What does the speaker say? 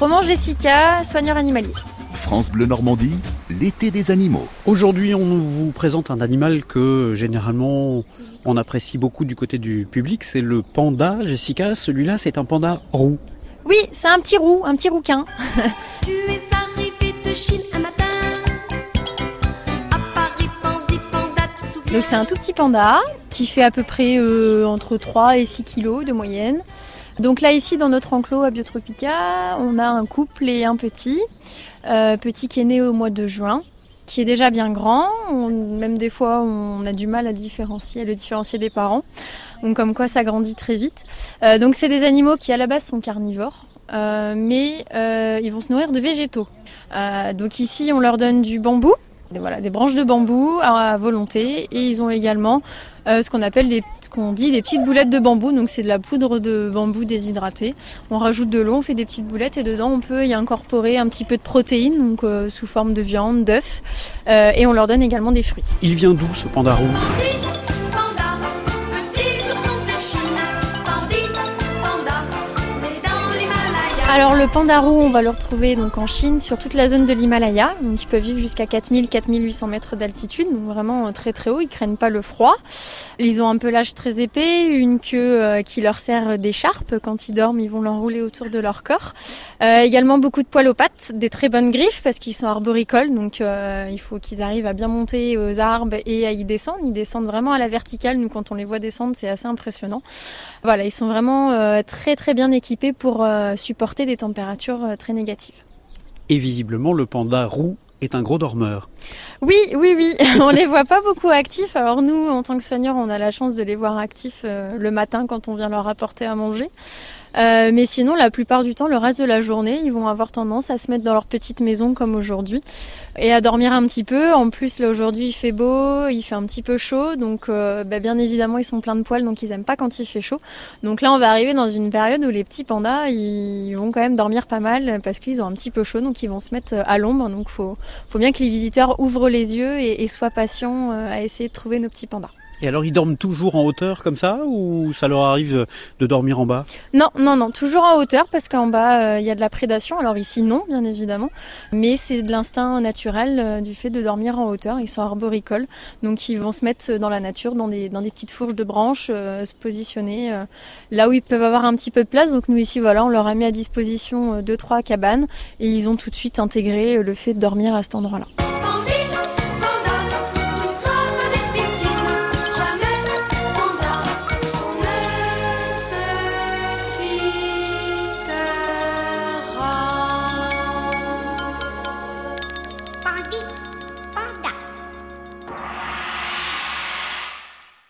Roman Jessica, soigneur animalier. France Bleu Normandie, l'été des animaux. Aujourd'hui, on vous présente un animal que généralement on apprécie beaucoup du côté du public, c'est le panda. Jessica, celui-là, c'est un panda roux. Oui, c'est un petit roux, un petit rouquin. Tu es Donc c'est un tout petit panda qui fait à peu près euh, entre 3 et 6 kilos de moyenne. Donc là ici dans notre enclos à Biotropica, on a un couple et un petit. Euh, petit qui est né au mois de juin, qui est déjà bien grand. Même des fois on a du mal à différencier, le différencier des parents. Donc comme quoi ça grandit très vite. Euh, donc c'est des animaux qui à la base sont carnivores. mais ils vont se nourrir de végétaux. Donc ici, on leur donne du bambou, des, voilà, des branches de bambou à, volonté, et ils ont également euh, ce qu'on appelle des, ce qu'on dit des petites boulettes de bambou. Donc c'est de la poudre de bambou déshydratée. On rajoute de l'eau, on fait des petites boulettes, et dedans on peut y incorporer un petit peu de protéines, donc euh, sous forme de viande, d'œufs, euh, et on leur donne également des fruits. Il vient d'où ce panda roux Alors le panda roux, on va le retrouver donc en Chine sur toute la zone de l'Himalaya. Ils peuvent vivre jusqu'à 4000-4800 mètres d'altitude, donc vraiment euh, très très haut. Ils craignent pas le froid. Ils ont un pelage très épais, une queue euh, qui leur sert d'écharpe. Quand ils dorment, ils vont l'enrouler autour de leur corps. Euh, également beaucoup de poils aux pattes, des très bonnes griffes parce qu'ils sont arboricoles, donc il faut qu'ils arrivent à bien monter aux arbres et à y descendre. Ils descendent vraiment à la verticale. Nous, quand on les voit descendre, c'est assez impressionnant. Voilà, ils sont vraiment très très bien équipés pour euh, supporter des températures euh, très négatives. Et visiblement, le panda roux est un gros dormeur. Oui, oui, oui, on les voit pas beaucoup actifs. Alors nous, en tant que soigneurs, on a la chance de les voir actifs euh, le matin quand on vient leur apporter à manger. Euh, mais sinon, la plupart du temps, le reste de la journée, ils vont avoir tendance à se mettre dans leur petite maison comme aujourd'hui et à dormir un petit peu. En plus, là aujourd'hui, il fait beau, il fait un petit peu chaud, donc euh, bah, bien évidemment, ils sont pleins de poils, donc ils aiment pas quand il fait chaud. Donc là, on va arriver dans une période où les petits pandas, ils vont quand même dormir pas mal parce qu'ils ont un petit peu chaud, donc ils vont se mettre à l'ombre. Donc faut faut bien que les visiteurs ouvrent les yeux et, soient patients euh, à essayer de trouver nos petits pandas. Et alors, ils dorment toujours en hauteur comme ça ou ça leur arrive de dormir en bas? Non, non, non, toujours en hauteur parce qu'en bas euh, il y a de la prédation. Alors ici non, bien évidemment, mais c'est de l'instinct naturel euh, du fait de dormir en hauteur. Ils sont arboricoles, donc ils vont se mettre dans la nature, dans des, dans des petites fourches de branches, euh, se positionner là où ils peuvent avoir un petit peu de place. Donc nous ici, voilà, on leur a mis à disposition deux trois cabanes et ils ont tout de suite intégré le fait de dormir à cet endroit-là.